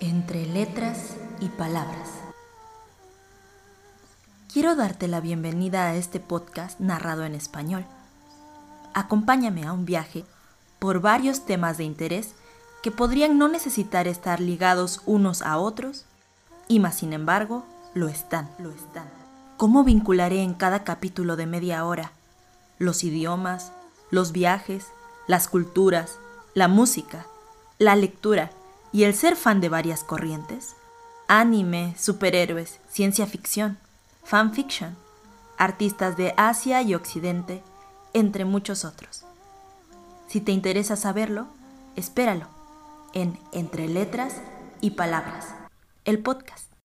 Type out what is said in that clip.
Entre letras y palabras. Quiero darte la bienvenida a este podcast narrado en español. Acompáñame a un viaje por varios temas de interés que podrían no necesitar estar ligados unos a otros, y más sin embargo, lo están, lo están. ¿Cómo vincularé en cada capítulo de media hora los idiomas, los viajes, las culturas, la música, la lectura y el ser fan de varias corrientes? Anime, superhéroes, ciencia ficción, fanfiction, artistas de Asia y Occidente, entre muchos otros. Si te interesa saberlo, espéralo en Entre Letras y Palabras, el podcast.